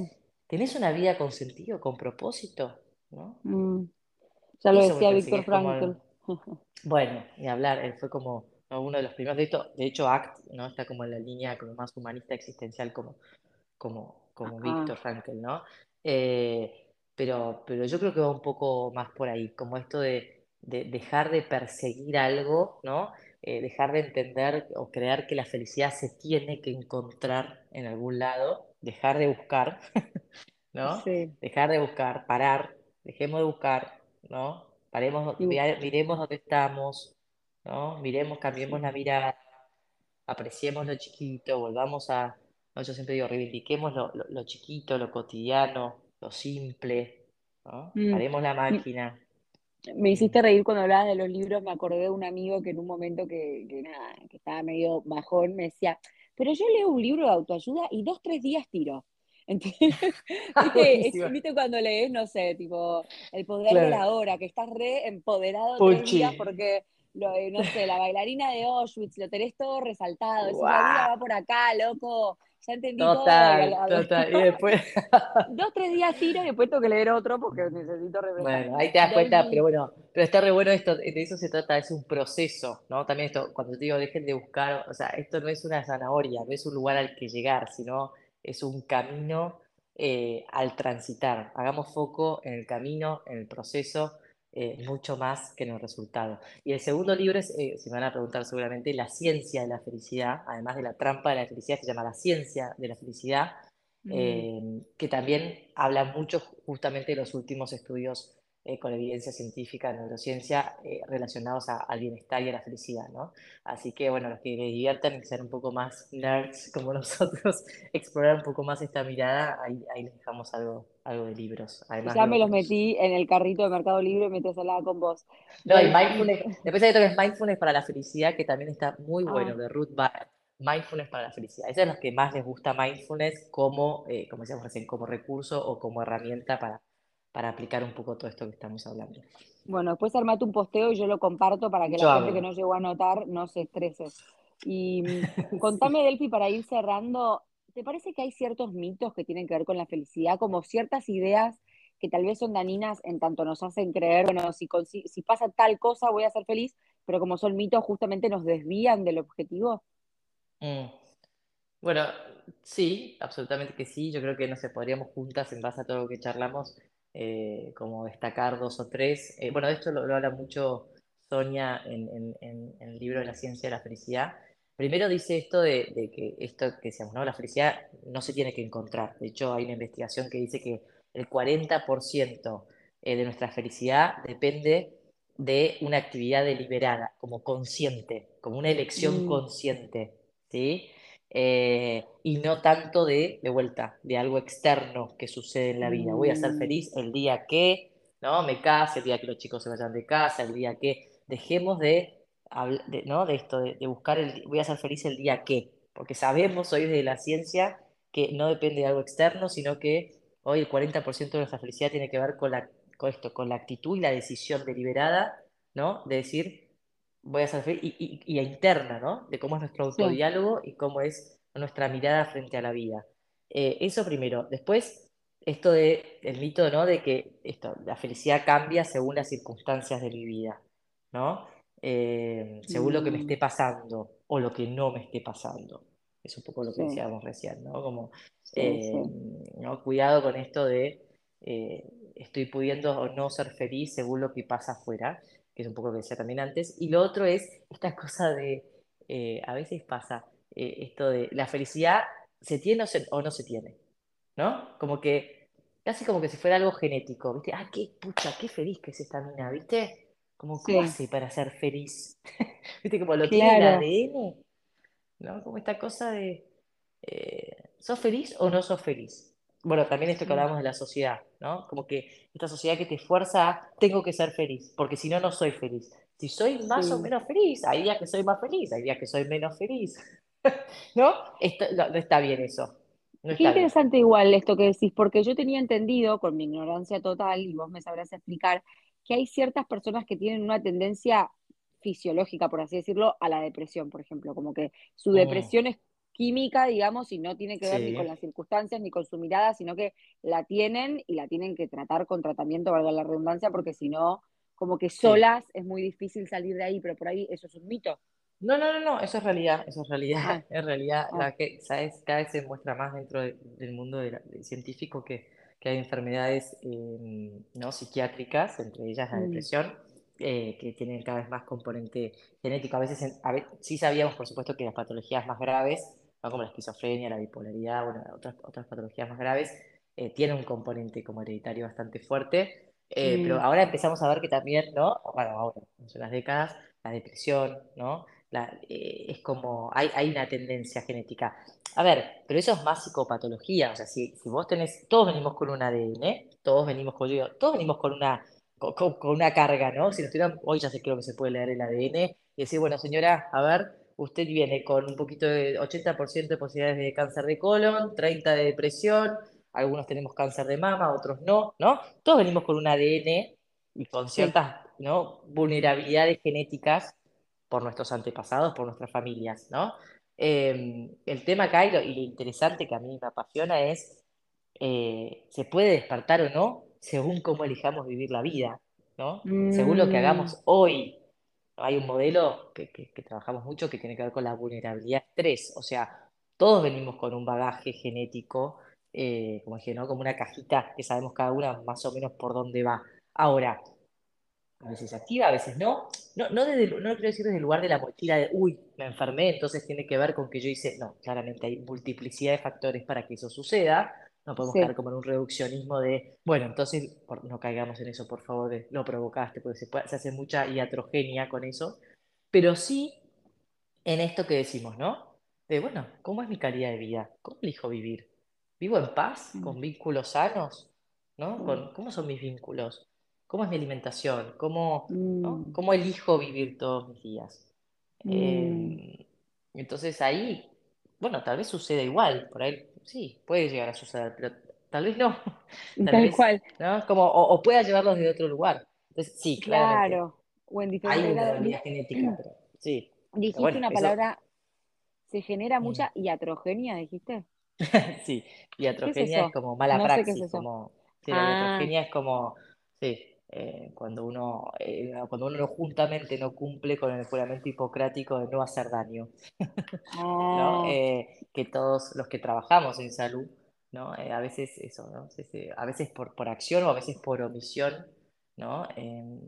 S2: tenés una vida con sentido, con propósito, ¿no?
S1: Mm. Ya lo decía Víctor Frankl. [LAUGHS]
S2: Bueno, y hablar, él fue como uno de los primeros, de hecho, de hecho ACT, ¿no? Está como en la línea como más humanista existencial como, como, como Víctor Frankl, ¿no? Eh, pero, pero yo creo que va un poco más por ahí, como esto de, de dejar de perseguir algo, ¿no? Eh, dejar de entender o creer que la felicidad se tiene que encontrar en algún lado, dejar de buscar, [LAUGHS] ¿no? Dejar de buscar, parar, dejemos de buscar, ¿no? Paremos, miremos dónde estamos, ¿no? Miremos, cambiemos la mirada, apreciemos lo chiquito, volvamos a, no, yo siempre digo, reivindiquemos lo, chiquito, lo cotidiano, lo simple, ¿no? Mm. Paremos la máquina.
S1: Me hiciste reír cuando hablabas de los libros, me acordé de un amigo que en un momento que, nada, que estaba medio bajón, me decía, pero yo leo un libro de autoayuda y dos, tres días tiro. [LAUGHS] Entonces, [LAUGHS] ¿viste, cuando lees, no sé, tipo, el poder de la hora, que estás re empoderado tres días porque, lo, eh, no sé, la bailarina de Auschwitz, lo tenés todo resaltado, wow. la vida va por acá, loco, ya entendí
S2: total, todo. Total, y después... [LAUGHS]
S1: Dos, tres días tiro y después tengo que leer otro porque necesito
S2: refrescar. Bueno, ahí te das cuenta, pero bueno, pero está re bueno esto, de eso se trata, es un proceso, ¿no? También esto, cuando te digo dejen de buscar, o sea, esto no es una zanahoria, no es un lugar al que llegar, sino es un camino eh, al transitar. Hagamos foco en el camino, en el proceso, eh, mucho más que en el resultado. Y el segundo libro es, eh, si me van a preguntar seguramente, La ciencia de la felicidad, además de la trampa de la felicidad, se llama La ciencia de la felicidad, mm. eh, que también habla mucho justamente de los últimos estudios eh, con evidencia científica, neurociencia, eh, relacionados al bienestar y a la felicidad, ¿no? Así que, bueno, los que les diviertan y ser un poco más nerds como [LAUGHS] nosotros, explorar un poco más esta mirada, ahí, ahí les dejamos algo, algo de libros.
S1: Además, ya me los metí en el carrito de Mercado Libre te hablaba con vos.
S2: No, y mindfulness, después hay otro que es mindfulness para la felicidad, que también está muy ah. bueno, de Ruth Barrett. Mindfulness para la felicidad. Esos son los que más les gusta mindfulness como, eh, como decíamos recién, como recurso o como herramienta para para aplicar un poco todo esto que estamos hablando.
S1: Bueno, después armate un posteo y yo lo comparto para que la gente que no llegó a notar no se estrese. Y mm, [LAUGHS] contame, Delphi, para ir cerrando, ¿te parece que hay ciertos mitos que tienen que ver con la felicidad, como ciertas ideas que tal vez son daninas en tanto nos hacen creer, bueno, si, pasa tal cosa voy a ser feliz, pero como son mitos justamente nos desvían del objetivo?
S2: Mm. Bueno, sí, absolutamente que sí. Yo creo que no se podríamos juntas en base a todo lo que charlamos eh, como destacar dos o tres. Eh, bueno, de esto lo, habla mucho Sonia en, el libro de la ciencia de la felicidad. Primero dice esto de, que esto que decíamos, ¿no? La felicidad no se tiene que encontrar. De hecho, hay una investigación que dice que el 40% eh, de nuestra felicidad depende de una actividad deliberada, como consciente, como una elección mm. consciente, ¿sí? Eh, y no tanto de, de vuelta, de algo externo que sucede en la vida. Voy a ser mm. feliz el día que, ¿no? Me case, el día que los chicos se vayan de casa, el día que dejemos de de, ¿no? de esto, de, buscar el, voy a ser feliz el día que, porque sabemos hoy de la ciencia que no depende de algo externo, sino que hoy el 40% de nuestra felicidad tiene que ver con, la, con esto, con la actitud y la decisión deliberada, ¿no? De decir, voy a ser feliz, y, y, interna, ¿no? De cómo es nuestro autodiálogo y cómo es nuestra mirada frente a la vida. Eh, eso primero. Después, esto de el mito, ¿no? De que esto, la felicidad cambia según las circunstancias de mi vida, ¿no? Eh, según lo que me esté mm. pasando o lo que no me esté pasando. Es un poco lo que decíamos recién, ¿no? Como, eh, ¿no? Cuidado con esto de estoy pudiendo o no ser feliz según lo que pasa afuera, que es un poco lo que decía también antes. Y lo otro es esta cosa de, a veces pasa esto de la felicidad se tiene o, no se tiene, ¿no? Como que, casi como que si fuera algo genético, ¿viste? Ah, qué pucha, qué feliz que es esta mina, ¿viste? Como, ¿cómo hace para ser feliz? [LAUGHS] ¿Viste? Como lo tiene el ADN, ¿no? Como esta cosa de, eh, ¿sos feliz o no sos feliz? Bueno, también esto que hablamos de la sociedad, ¿no? Como que esta sociedad que te fuerza a, tengo que ser feliz, porque si no, no soy feliz. Si soy más o menos feliz, hay días que soy más feliz, hay días que soy menos feliz. [LAUGHS] ¿No? no, está bien eso.
S1: Qué interesante igual esto que decís, porque yo tenía entendido, con mi ignorancia total, y vos me sabrás explicar, que hay ciertas personas que tienen una tendencia fisiológica, por así decirlo, a la depresión, por ejemplo, como que su mm. depresión es química, digamos, y no tiene que ver ni con las circunstancias ni con su mirada, sino que la tienen y la tienen que tratar con tratamiento, valga la redundancia, porque si no, como que solas es muy difícil salir de ahí, pero por ahí eso es un mito.
S2: No, no, no, no, eso es realidad, eso es realidad. Ah. [LAUGHS] En realidad, la ah. que, ¿sabes? Cada vez se muestra más dentro del mundo científico que, que hay enfermedades em, ¿no? psiquiátricas, entre ellas la mm. depresión, eh, que tienen cada vez más componente genético. A veces, a sí sabíamos, por supuesto, que las patologías más graves, como la esquizofrenia, la bipolaridad, bueno, otras, otras patologías más graves, eh, tienen un componente como hereditario bastante fuerte. Eh, pero mm. ahora empezamos a ver que también, ¿no? Bueno, ahora, en las décadas, la depresión, ¿no? Eh, es como, hay, hay una tendencia genética. A ver, pero eso es más psicopatología, o sea, si, si vos tenés, todos venimos con un ADN, todos venimos con, todos venimos con una, con, una carga, ¿no? Si nos tuvieran, hoy ya sé creo que se puede leer el ADN y decir, bueno, señora, a ver, usted viene con un poquito de 80% de posibilidades de cáncer de colon, 30% de depresión, algunos tenemos cáncer de mama, otros no, ¿no? Todos venimos con un ADN y con ciertas ¿no? vulnerabilidades genéticas por nuestros antepasados, por nuestras familias, ¿no? Em, el tema acá y lo, interesante que a mí me apasiona es, eh, ¿se puede despertar o no según cómo elijamos vivir la vida, ¿no? Según lo que hagamos mm. hoy. Hay un modelo que, trabajamos mucho que tiene que ver con la vulnerabilidad estrés, o sea, todos venimos con un bagaje genético, eh, como dije, ¿no? Como una cajita que sabemos cada una más o menos por dónde va. Ahora, a veces activa, a veces no. No, no, desde, no quiero decir desde el lugar de la mochila de, uy, me enfermé, entonces tiene que ver con que yo hice, no, claramente hay multiplicidad de factores para que eso suceda. No podemos quedar como en un reduccionismo de, bueno, entonces no caigamos en eso, por favor, de lo provocaste, porque se, se hace mucha iatrogenia con eso. Pero sí en esto que decimos, ¿no? De, bueno, ¿cómo es mi calidad de vida? ¿Cómo elijo vivir? ¿Vivo en paz, con mm. vínculos sanos? ¿no? Mm. ¿Cómo son mis vínculos? Cómo es mi alimentación, cómo, mm. cómo elijo vivir todos mis días. Mm. Em, entonces ahí, bueno, tal vez suceda igual, por ahí sí, puede llegar a suceder, pero tal vez no. [LAUGHS]
S1: Tal, cual.
S2: ¿no? Como, o, pueda llevarlos de otro lugar. Entonces, sí,
S1: claro. O en
S2: Hay una genética, pero [CLEARS THROAT] sí.
S1: Dijiste una palabra, se genera mm. mucha iatrogenia, dijiste. [LAUGHS]
S2: sí, iatrogenia es, como mala praxis, como sí, la ah. iatrogenia es como sí, eh, cuando, uno, eh, cuando uno juntamente no cumple con el juramento hipocrático de no hacer daño. [LAUGHS] ¿no? Ah. Eh, que todos los que trabajamos en salud, ¿no? a veces eso, ¿no? a veces por, por acción o a veces por omisión, ¿no? Em,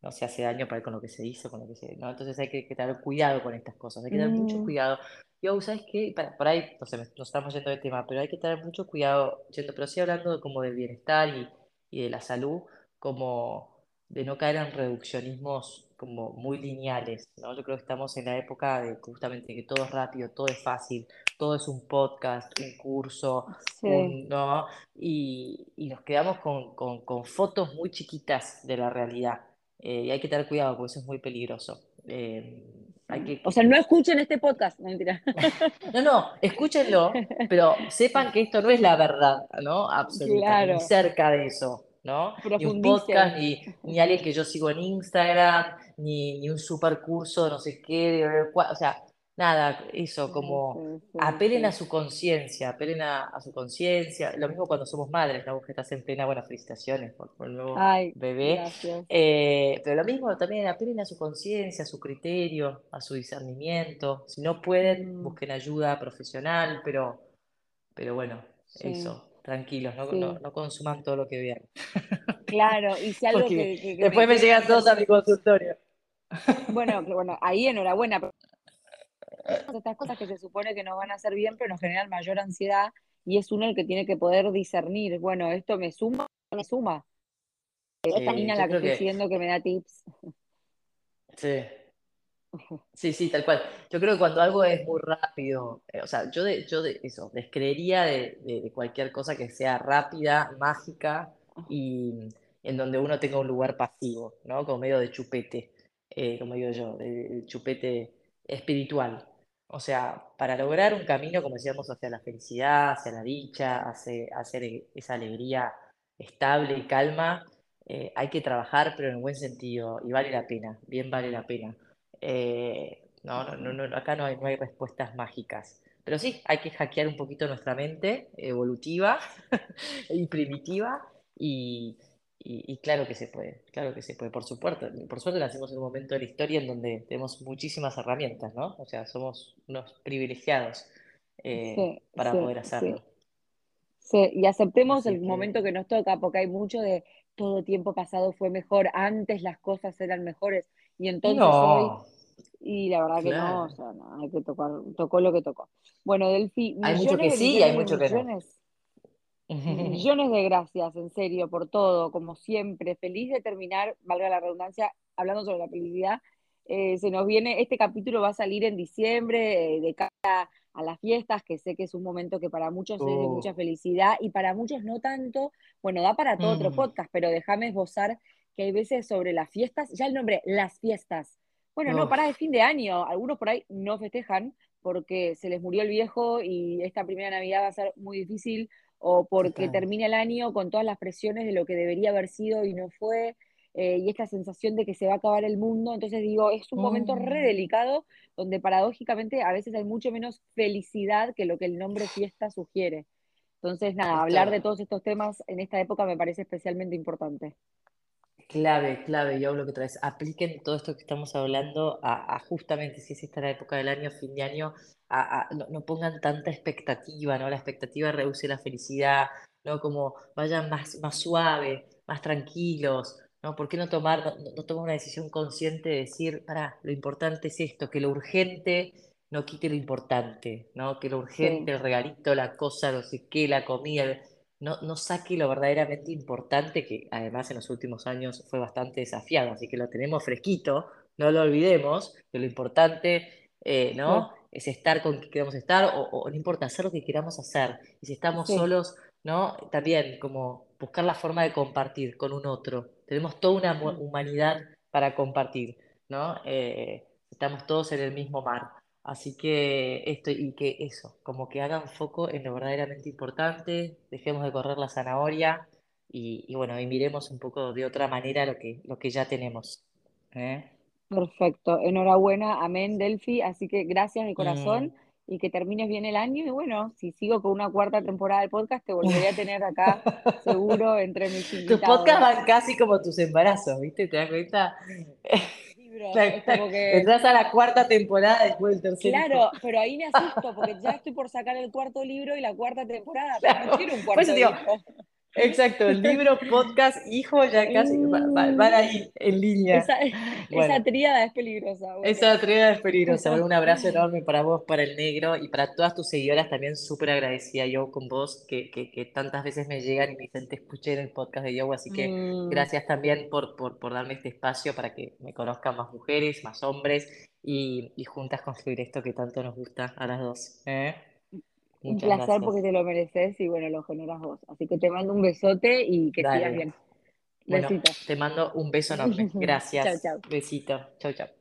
S2: no se hace daño para con lo que se hizo, con lo que se, ¿no? Entonces hay que, tener cuidado con estas cosas, hay que tener mucho mm. cuidado. Yo, ¿sabes qué? Para, por ahí, no sé, nos estamos yendo del tema, pero hay que tener mucho cuidado, yendo, pero sí hablando como del bienestar y, y de la salud, como de no caer en reduccionismos como muy lineales, ¿no? Yo creo que estamos en la época de justamente que todo es rápido, todo es fácil, todo es un podcast, un curso, ¿no? Y, nos quedamos con, fotos muy chiquitas de la realidad. Eh, y hay que tener cuidado porque eso es muy peligroso. Eh, hay que,
S1: o sea, no escuchen este podcast, no mentira. [LAUGHS]
S2: No, no, escúchenlo, pero sepan que esto no es la verdad, ¿no? Absolutamente, ni cerca de eso, ¿no? Ni un podcast, ni, ni, alguien que yo sigo en Instagram, ni, ni un super curso, no sé qué, o sea, nada, eso, como apelen a su conciencia, apelen a, su conciencia. Lo mismo cuando somos madres, ¿no? que estás en plena, buenas felicitaciones por, el nuevo bebé. Eh, pero lo mismo también, apelen a su conciencia, a su criterio, a su discernimiento. Si no pueden, mm. busquen ayuda profesional, pero, pero bueno, eso. Tranquilos, no, no, consuman todo lo que vean.
S1: Claro, y si [LAUGHS] algo que,
S2: Después me, llegan todos a mi consultorio.
S1: Bueno, [LAUGHS] bueno, ahí enhorabuena estas cosas que se supone que nos van a hacer bien, pero nos generan mayor ansiedad y es uno el que tiene que poder discernir, bueno, esto me suma me suma. Esta niña la que estoy siguiendo que me da tips.
S2: Sí. Sí, sí, tal cual. Yo creo que cuando algo es muy rápido, eh, o sea, yo de, yo de eso, descreería de, cualquier cosa que sea rápida, mágica y en donde uno tenga un lugar pasivo, ¿no? Como medio de chupete, eh, como digo yo, de chupete espiritual. O sea, para lograr un camino, como decíamos, hacia la felicidad, hacia la dicha, hacia, hacer esa alegría estable y calma, eh, hay que trabajar, pero en buen sentido, y vale la pena, bien vale la pena. Eh, no, no, no, acá no hay, no hay respuestas mágicas. Pero sí, hay que hackear un poquito nuestra mente evolutiva [LAUGHS] y primitiva y, y, claro que se puede, claro que se puede, por supuesto. Por suerte nacimos en un momento de la historia en donde tenemos muchísimas herramientas, ¿no? O sea, somos unos privilegiados eh, para poder hacerlo.
S1: Sí. y aceptemos el momento que nos toca, porque hay mucho de todo tiempo pasado fue mejor, antes las cosas eran mejores, y entonces hoy... Y la verdad que no, o sea, no, hay que tocar, tocó lo que tocó. Bueno, Delphi,
S2: hay mucho que sí, hay mucho que no. [LAUGHS]
S1: Millones de gracias, en serio, por todo, como siempre. Feliz de terminar, valga la redundancia, hablando sobre la felicidad. Eh, se nos viene, este capítulo va a salir en diciembre, eh, de cara a las fiestas, que sé que es un momento que para muchos es de oh. mucha felicidad y para muchos no tanto. Bueno, da para todo otro mm. podcast, pero déjame esbozar que hay veces sobre las fiestas, ya el nombre, las fiestas. Bueno, no, para el fin de año, algunos por ahí no festejan porque se les murió el viejo y esta primera Navidad va a ser muy difícil o porque termina el año con todas las presiones de lo que debería haber sido y no fue, eh, y esta sensación de que se va a acabar el mundo. Entonces digo, es un momento re mm. delicado donde paradójicamente a veces hay mucho menos felicidad que lo que el nombre fiesta sugiere. Entonces, nada, hablar de todos estos temas en esta época me parece especialmente importante.
S2: Clave, clave, yo hablo que otra vez, apliquen todo esto que estamos hablando a, justamente si es esta la época del año, fin de año, no, pongan tanta expectativa, ¿no? La expectativa reduce la felicidad, ¿no? Como vayan más, más suave, más tranquilos, ¿no? ¿Por qué no tomar, no, tomar una decisión consciente de decir, para, lo importante es esto, que lo urgente no quite lo importante, ¿no? Que lo urgente, el regalito, la cosa, no sé qué, la comida, no, no saque lo verdaderamente importante, que además en los últimos años fue bastante desafiado, así que lo tenemos fresquito, no lo olvidemos, que lo importante, eh, ¿no? Es estar con quien queramos estar, o, no importa, hacer lo que queramos hacer. Y si estamos solos, ¿no? También como buscar la forma de compartir con un otro. Tenemos toda una humanidad para compartir, ¿no? Eh, estamos todos en el mismo mar. Así que esto y que eso, como que hagan foco en lo verdaderamente importante, dejemos de correr la zanahoria y, bueno, y miremos un poco de otra manera lo que, lo que ya tenemos. ¿eh?
S1: Perfecto, enhorabuena, amén, Delphi. Así que gracias de corazón mm. y que termines bien el año. Y bueno, si sigo con una cuarta temporada del podcast, te volveré a tener acá [LAUGHS] seguro entre mis invitados.
S2: Tus podcasts van casi como tus embarazos, ¿viste? ¿Te das cuenta? [LAUGHS] Entras a la cuarta temporada después del tercer
S1: Claro, pero ahí me asusto porque ya estoy por sacar el cuarto libro y la cuarta temporada. Pero no quiero un cuarto libro.
S2: Exacto, el libro, [LAUGHS] podcast, hijo, ya casi van, ahí en línea.
S1: Esa, esa tríada es peligrosa.
S2: Esa tríada es peligrosa. un abrazo [LAUGHS] enorme para vos, para el negro y para todas tus seguidoras. También súper agradecida yo con vos, que, que, que, tantas veces me llegan y me dicen, te escuché en el podcast de Yoga. Así que mm. gracias también por, por, por, darme este espacio para que me conozcan más mujeres, más hombres y, y juntas construir esto que tanto nos gusta a las dos. ¿eh?
S1: Un placer porque te lo mereces y bueno, lo generas vos. Así que te mando un besote y que sigas bien.
S2: Bueno, te mando un beso enorme. [LAUGHS] Gracias. chau, chau. Besito. Chau, chau.